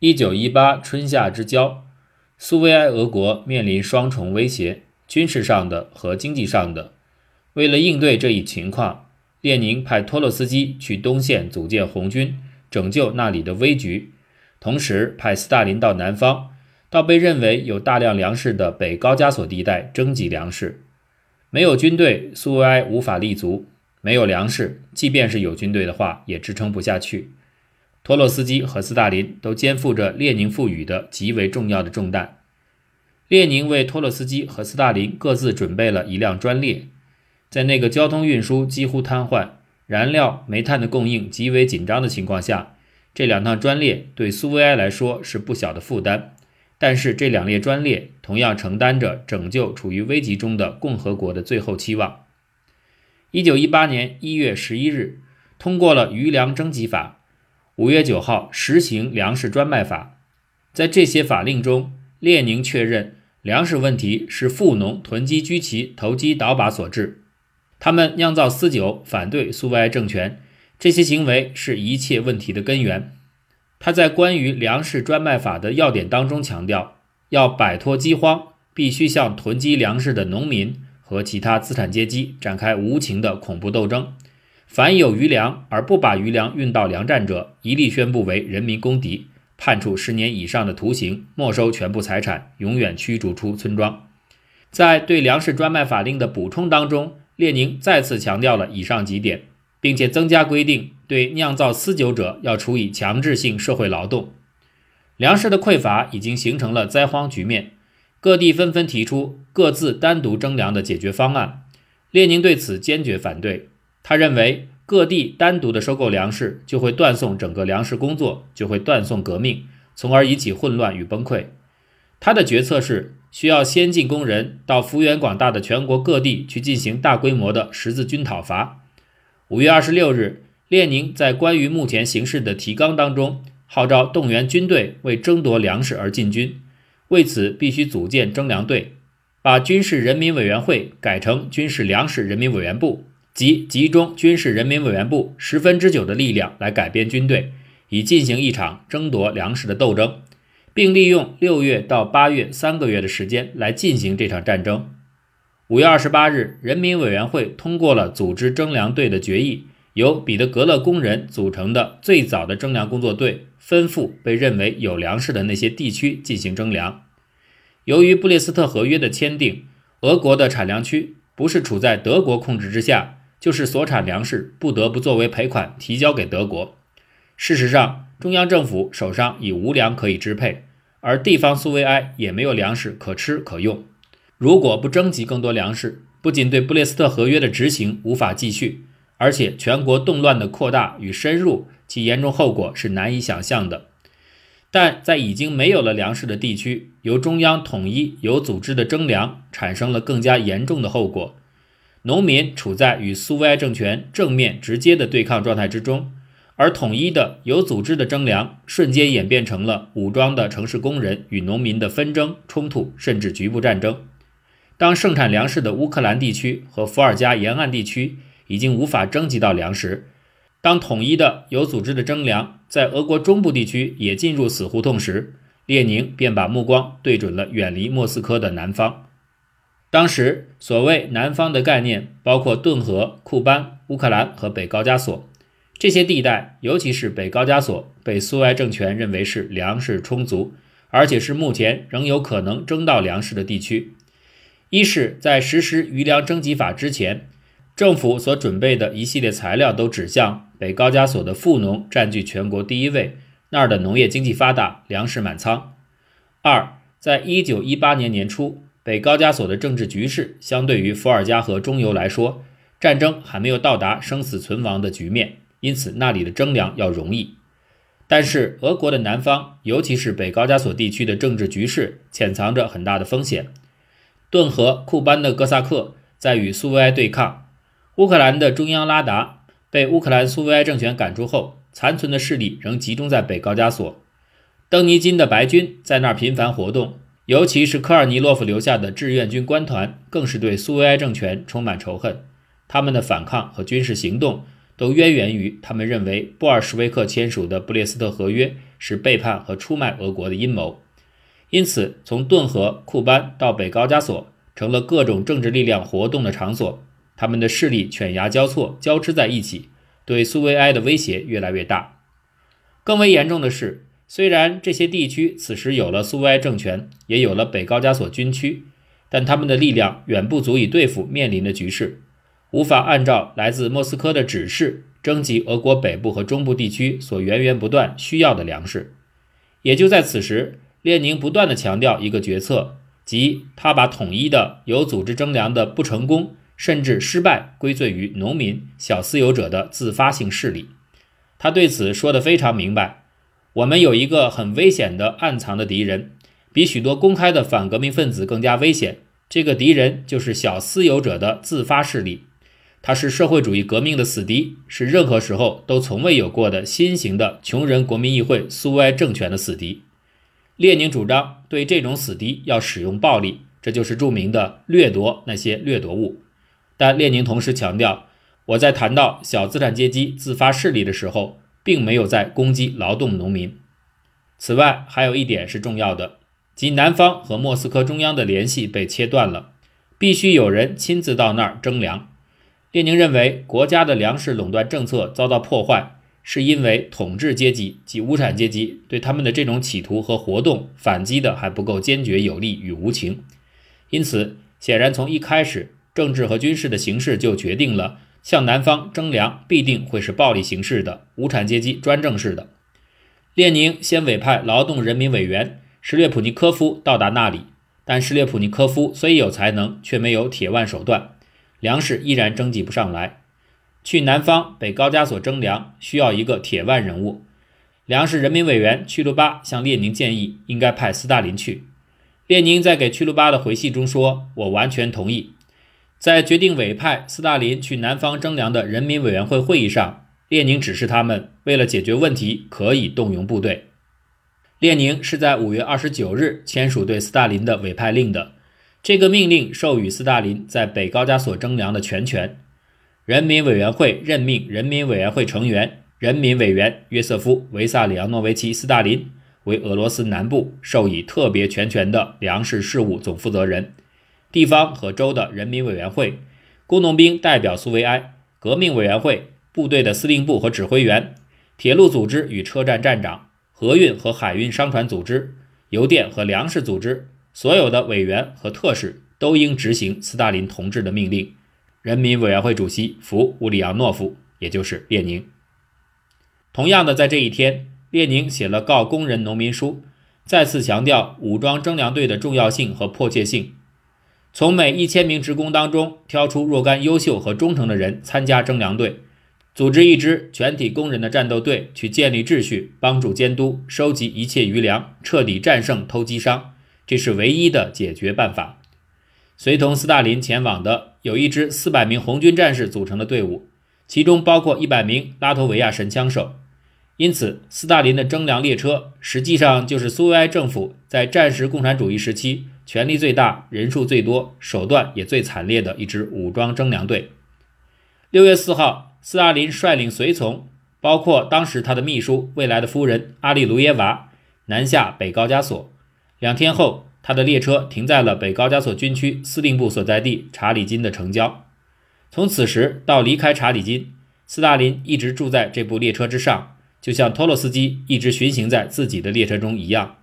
一九一八春夏之交，苏维埃俄国面临双重威胁：军事上的和经济上的。为了应对这一情况，列宁派托洛斯基去东线组建红军，拯救那里的危局，同时派斯大林到南方，到被认为有大量粮食的北高加索地带征集粮食。没有军队，苏维埃无法立足；没有粮食，即便是有军队的话，也支撑不下去。托洛斯基和斯大林都肩负着列宁赋予的极为重要的重担。列宁为托洛斯基和斯大林各自准备了一辆专列，在那个交通运输几乎瘫痪、燃料、煤炭的供应极为紧张的情况下，这两趟专列对苏维埃来说是不小的负担。但是，这两列专列同样承担着拯救处于危急中的共和国的最后期望。一九一八年一月十一日，通过了余粮征集法。五月九号实行粮食专卖法，在这些法令中，列宁确认粮食问题是富农囤积居奇、投机倒把所致。他们酿造私酒，反对苏维埃政权，这些行为是一切问题的根源。他在关于粮食专卖法的要点当中强调，要摆脱饥荒，必须向囤积粮食的农民和其他资产阶级展开无情的恐怖斗争。凡有余粮而不把余粮运到粮站者，一律宣布为人民公敌，判处十年以上的徒刑，没收全部财产，永远驱逐出村庄。在对粮食专卖法令的补充当中，列宁再次强调了以上几点，并且增加规定，对酿造私酒者要处以强制性社会劳动。粮食的匮乏已经形成了灾荒局面，各地纷纷提出各自单独征粮的解决方案。列宁对此坚决反对。他认为，各地单独的收购粮食就会断送整个粮食工作，就会断送革命，从而引起混乱与崩溃。他的决策是需要先进工人到幅员广大的全国各地去进行大规模的十字军讨伐。五月二十六日，列宁在关于目前形势的提纲当中，号召动员军队为争夺粮食而进军，为此必须组建征粮队，把军事人民委员会改成军事粮食人民委员部。即集中军事人民委员部十分之九的力量来改编军队，以进行一场争夺粮食的斗争，并利用六月到八月三个月的时间来进行这场战争。五月二十八日，人民委员会通过了组织征粮队的决议，由彼得格勒工人组成的最早的征粮工作队，吩咐被认为有粮食的那些地区进行征粮。由于布列斯特合约的签订，俄国的产粮区不是处在德国控制之下。就是所产粮食不得不作为赔款提交给德国。事实上，中央政府手上已无粮可以支配，而地方苏维埃也没有粮食可吃可用。如果不征集更多粮食，不仅对布列斯特合约的执行无法继续，而且全国动乱的扩大与深入，其严重后果是难以想象的。但在已经没有了粮食的地区，由中央统一有组织的征粮，产生了更加严重的后果。农民处在与苏维埃政权正面直接的对抗状态之中，而统一的有组织的征粮瞬间演变成了武装的城市工人与农民的纷争冲突，甚至局部战争。当盛产粮食的乌克兰地区和伏尔加沿岸地区已经无法征集到粮食，当统一的有组织的征粮在俄国中部地区也进入死胡同时，列宁便把目光对准了远离莫斯科的南方。当时所谓南方的概念包括顿河、库班、乌克兰和北高加索这些地带，尤其是北高加索被苏维埃政权认为是粮食充足，而且是目前仍有可能征到粮食的地区。一是，在实施余粮征集法之前，政府所准备的一系列材料都指向北高加索的富农占据全国第一位，那儿的农业经济发达，粮食满仓。二，在一九一八年年初。北高加索的政治局势相对于伏尔加河中游来说，战争还没有到达生死存亡的局面，因此那里的征粮要容易。但是俄国的南方，尤其是北高加索地区的政治局势潜藏着很大的风险。顿河、库班的哥萨克在与苏维埃对抗，乌克兰的中央拉达被乌克兰苏维埃政权赶出后，残存的势力仍集中在北高加索。邓尼金的白军在那儿频繁活动。尤其是科尔尼洛夫留下的志愿军官团，更是对苏维埃政权充满仇恨。他们的反抗和军事行动都渊源于他们认为布尔什维克签署的布列斯特合约是背叛和出卖俄国的阴谋。因此，从顿河、库班到北高加索，成了各种政治力量活动的场所。他们的势力犬牙交错，交织在一起，对苏维埃的威胁越来越大。更为严重的是，虽然这些地区此时有了苏维埃政权，也有了北高加索军区，但他们的力量远不足以对付面临的局势，无法按照来自莫斯科的指示征集俄国北部和中部地区所源源不断需要的粮食。也就在此时。列宁不断地强调一个决策，即他把统一的有组织征粮的不成功甚至失败归罪于农民、小私有者的自发性势力。他对此说得非常明白：我们有一个很危险的暗藏的敌人，比许多公开的反革命分子更加危险。这个敌人就是小私有者的自发势力，他是社会主义革命的死敌，是任何时候都从未有过的新型的穷人国民议会苏维埃政权的死敌。列宁主张对这种死敌要使用暴力，这就是著名的掠夺那些掠夺物。但列宁同时强调，我在谈到小资产阶级自发势力的时候，并没有在攻击劳动农民。此外，还有一点是重要的，即南方和莫斯科中央的联系被切断了，必须有人亲自到那儿征粮。列宁认为，国家的粮食垄断政策遭到破坏。是因为统治阶级及无产阶级对他们的这种企图和活动反击的还不够坚决有力与无情，因此显然从一开始，政治和军事的形势就决定了向南方征粮必定会是暴力形式的、无产阶级专政式的。列宁先委派劳动人民委员什列普尼科夫到达那里，但什列普尼科夫虽有才能，却没有铁腕手段，粮食依然征集不上来。去南方北高加索征粮需要一个铁腕人物。粮食人民委员屈卢巴向列宁建议，应该派斯大林去。列宁在给屈卢巴的回信中说：“我完全同意。”在决定委派斯大林去南方征粮的人民委员会会议上，列宁指示他们，为了解决问题，可以动用部队。列宁是在五月二十九日签署对斯大林的委派令的。这个命令授予斯大林在北高加索征粮的全权。人民委员会任命人民委员会成员，人民委员约瑟夫·维萨里昂诺维奇·斯大林为俄罗斯南部授予特别全权的粮食事务总负责人，地方和州的人民委员会、工农兵代表苏维埃、革命委员会、部队的司令部和指挥员、铁路组织与车站站长、河运和海运商船组织、邮电和粮食组织，所有的委员和特使都应执行斯大林同志的命令。人民委员会主席弗乌里扬诺夫，也就是列宁。同样的，在这一天，列宁写了告工人农民书，再次强调武装征粮队的重要性和迫切性。从每一千名职工当中挑出若干优秀和忠诚的人参加征粮队，组织一支全体工人的战斗队去建立秩序，帮助监督，收集一切余粮，彻底战胜偷鸡商。这是唯一的解决办法。随同斯大林前往的有一支四百名红军战士组成的队伍，其中包括一百名拉脱维亚神枪手。因此，斯大林的征粮列车实际上就是苏维埃政府在战时共产主义时期权力最大、人数最多、手段也最惨烈的一支武装征粮队。六月四号，斯大林率领随从，包括当时他的秘书、未来的夫人阿利卢耶娃，南下北高加索。两天后。他的列车停在了北高加索军区司令部所在地查理金的城郊。从此时到离开查理金，斯大林一直住在这部列车之上，就像托洛斯基一直巡行在自己的列车中一样。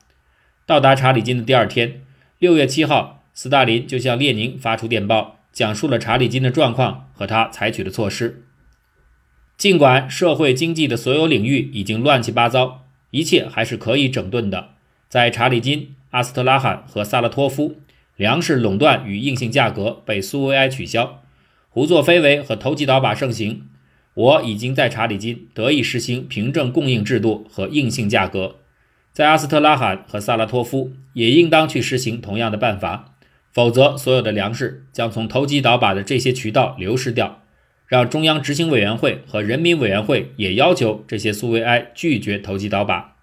到达查理金的第二天，六月七号，斯大林就向列宁发出电报，讲述了查理金的状况和他采取的措施。尽管社会经济的所有领域已经乱七八糟，一切还是可以整顿的。在查理金。阿斯特拉罕和萨拉托夫，粮食垄断与硬性价格被苏维埃取消，胡作非为和投机倒把盛行。我已经在查理金得以实行凭证供应制度和硬性价格，在阿斯特拉罕和萨拉托夫也应当去实行同样的办法，否则所有的粮食将从投机倒把的这些渠道流失掉。让中央执行委员会和人民委员会也要求这些苏维埃拒绝投机倒把。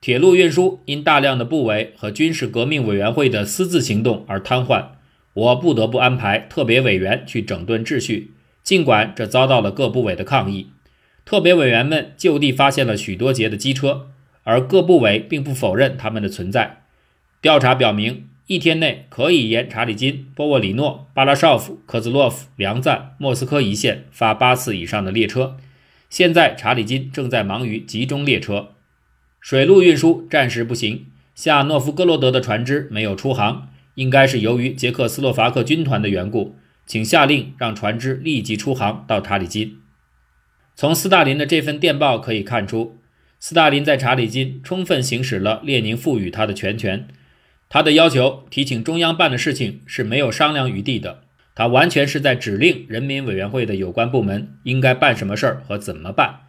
铁路运输因大量的部委和军事革命委员会的私自行动而瘫痪，我不得不安排特别委员去整顿秩序。尽管这遭到了各部委的抗议，特别委员们就地发现了许多节的机车，而各部委并不否认他们的存在。调查表明，一天内可以沿查理金、波沃里诺、巴拉绍夫、科兹洛夫、梁赞、莫斯科一线发八次以上的列车。现在查理金正在忙于集中列车，水路运输暂时不行。下诺夫哥罗德的船只没有出航，应该是由于捷克斯洛伐克军团的缘故。请下令让船只立即出航到查理金。从斯大林的这份电报可以看出，斯大林在查理金充分行使了列宁赋予他的全权。他的要求提请中央办的事情是没有商量余地的，他完全是在指令人民委员会的有关部门应该办什么事儿和怎么办。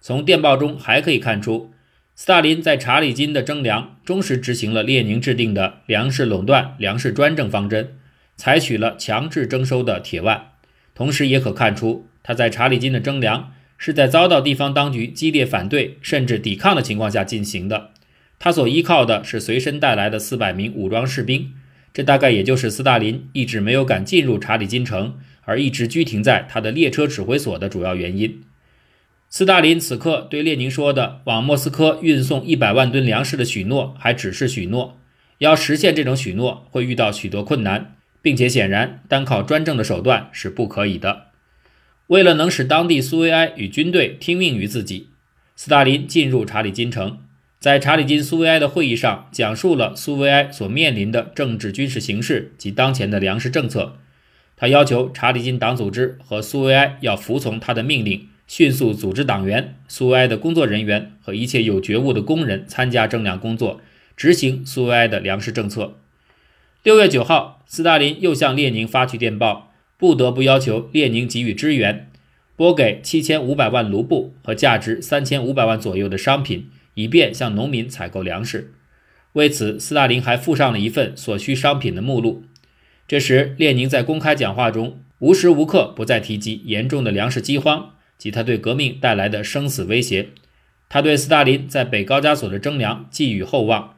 从电报中还可以看出，斯大林在查理金的征粮忠实执行了列宁制定的粮食垄断、粮食专政方针。采取了强制征收的铁腕，同时也可看出他在查理金的征粮是在遭到地方当局激烈反对甚至抵抗的情况下进行的。他所依靠的是随身带来的四百名武装士兵，这大概也就是斯大林一直没有敢进入查理金城，而一直居停在他的列车指挥所的主要原因。斯大林此刻对列宁说的往莫斯科运送一百万吨粮食的许诺还只是许诺，要实现这种许诺会遇到许多困难。并且显然，单靠专政的手段是不可以的。为了能使当地苏维埃与军队听命于自己，斯大林进入查理金城，在查理金苏维埃的会议上讲述了苏维埃所面临的政治军事形势及当前的粮食政策。他要求查理金党组织和苏维埃要服从他的命令，迅速组织党员、苏维埃的工作人员和一切有觉悟的工人参加征粮工作，执行苏维埃的粮食政策。六月九号，斯大林又向列宁发去电报，不得不要求列宁给予支援，拨给七千五百万卢布和价值三千五百万左右的商品，以便向农民采购粮食。为此，斯大林还附上了一份所需商品的目录。这时，列宁在公开讲话中无时无刻不在提及严重的粮食饥荒及他对革命带来的生死威胁。他对斯大林在北高加索的征粮寄予厚望。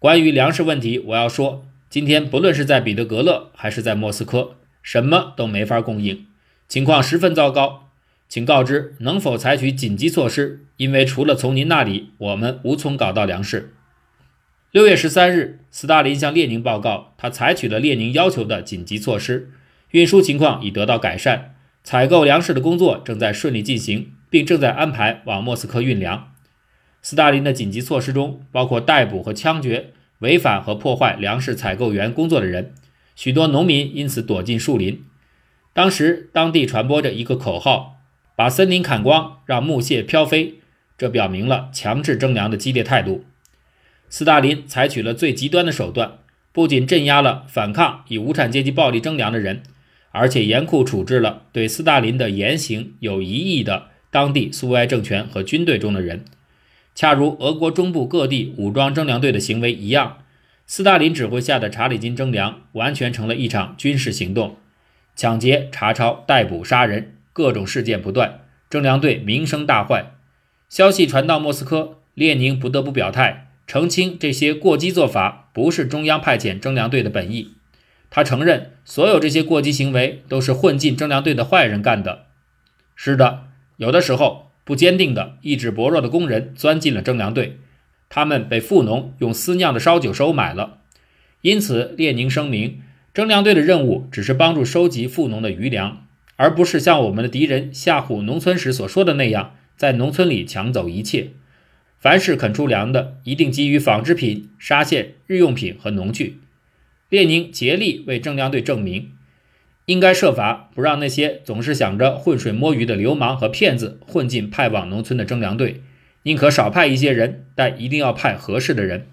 关于粮食问题，我要说。今天不论是在彼得格勒还是在莫斯科，什么都没法供应，情况十分糟糕。请告知能否采取紧急措施，因为除了从您那里，我们无从搞到粮食。六月十三日，斯大林向列宁报告，他采取了列宁要求的紧急措施，运输情况已得到改善，采购粮食的工作正在顺利进行，并正在安排往莫斯科运粮。斯大林的紧急措施中包括逮捕和枪决。违反和破坏粮食采购员工作的人，许多农民因此躲进树林。当时当地传播着一个口号：“把森林砍光，让木屑飘飞。”这表明了强制征粮的激烈态度。斯大林采取了最极端的手段，不仅镇压了反抗以无产阶级暴力征粮的人，而且严酷处置了对斯大林的言行有疑义的当地苏维埃政权和军队中的人。恰如俄国中部各地武装征粮队的行为一样，斯大林指挥下的查理金征粮完全成了一场军事行动，抢劫、查抄、逮捕、杀人，各种事件不断，征粮队名声大坏。消息传到莫斯科，列宁不得不表态澄清这些过激做法不是中央派遣征粮队的本意。他承认，所有这些过激行为都是混进征粮队的坏人干的。是的，有的时候。不坚定的、意志薄弱的工人钻进了征粮队，他们被富农用私酿的烧酒收买了。因此，列宁声明，征粮队的任务只是帮助收集富农的余粮，而不是像我们的敌人吓唬农村时所说的那样，在农村里抢走一切。凡是肯出粮的，一定给予纺织品、纱线、日用品和农具。列宁竭力为征粮队证明。应该设法不让那些总是想着浑水摸鱼的流氓和骗子混进派往农村的征粮队，宁可少派一些人，但一定要派合适的人。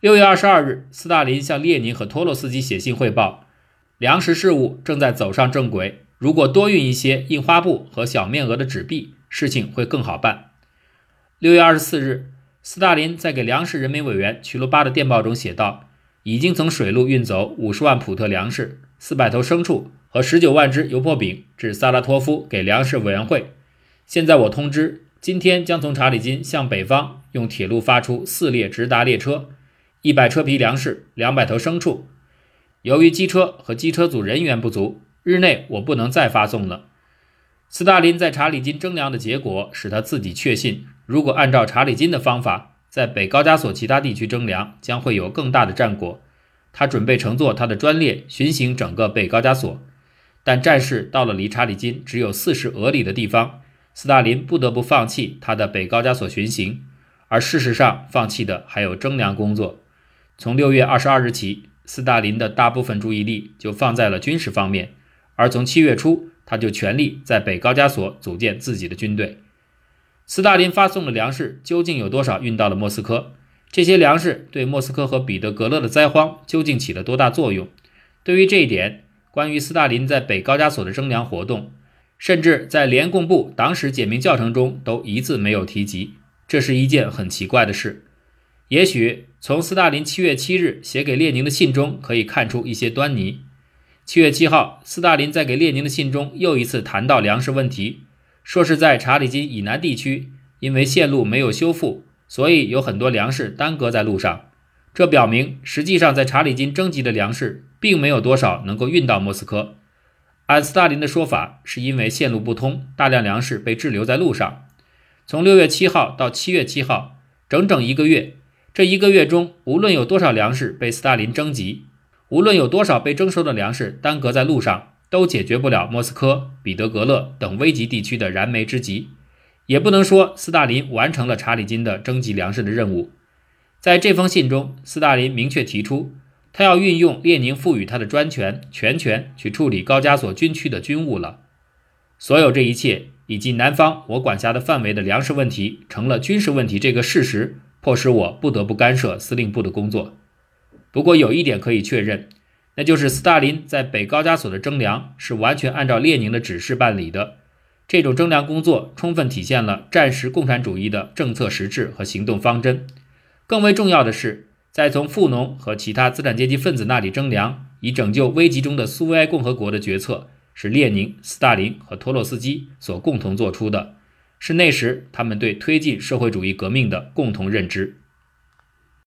六月二十二日，斯大林向列宁和托洛斯基写信汇报，粮食事务正在走上正轨。如果多运一些印花布和小面额的纸币，事情会更好办。六月二十四日，斯大林在给粮食人民委员曲罗巴的电报中写道：“已经从水路运走五十万普特粮食。”四百头牲畜和十九万只油泼饼至萨拉托夫给粮食委员会。现在我通知，今天将从查理金向北方用铁路发出四列直达列车，一百车皮粮食，两百头牲畜。由于机车和机车组人员不足，日内我不能再发送了。斯大林在查理金征粮的结果使他自己确信，如果按照查理金的方法，在北高加索其他地区征粮，将会有更大的战果。他准备乘坐他的专列巡行整个北高加索，但战事到了离查理金只有四十俄里的地方，斯大林不得不放弃他的北高加索巡行，而事实上放弃的还有征粮工作。从六月二十二日起，斯大林的大部分注意力就放在了军事方面，而从七月初，他就全力在北高加索组建自己的军队。斯大林发送的粮食究竟有多少运到了莫斯科？这些粮食对莫斯科和彼得格勒的灾荒究竟起了多大作用？对于这一点，关于斯大林在北高加索的征粮活动，甚至在联共部党史简明教程中都一字没有提及。这是一件很奇怪的事。也许从斯大林七月七日写给列宁的信中可以看出一些端倪。七月七号，斯大林在给列宁的信中又一次谈到粮食问题。说是在查理金以南地区，因为线路没有修复，所以有很多粮食耽搁在路上。这表明，实际上在查理金征集的粮食并没有多少能够运到莫斯科。按斯大林的说法，是因为线路不通，大量粮食被滞留在路上。从六月七号到七月七号，整整一个月。这一个月中，无论有多少粮食被斯大林征集，无论有多少被征收的粮食耽搁在路上。都解决不了莫斯科、彼得格勒等危急地区的燃眉之急，也不能说斯大林完成了查理金的征集粮食的任务。在这封信中，斯大林明确提出，他要运用列宁赋予他的专权、全权去处理高加索军区的军务了。所有这一切，以及南方我管辖的范围的粮食问题成了军事问题这个事实，迫使我不得不干涉司令部的工作。不过有一点可以确认。那就是斯大林在北高加索的征粮是完全按照列宁的指示办理的，这种征粮工作充分体现了战时共产主义的政策实质和行动方针。更为重要的是，再从富农和其他资产阶级分子那里征粮，以拯救危急中的苏维埃共和国的决策，是列宁、斯大林和托洛斯基所共同做出的，是那时他们对推进社会主义革命的共同认知。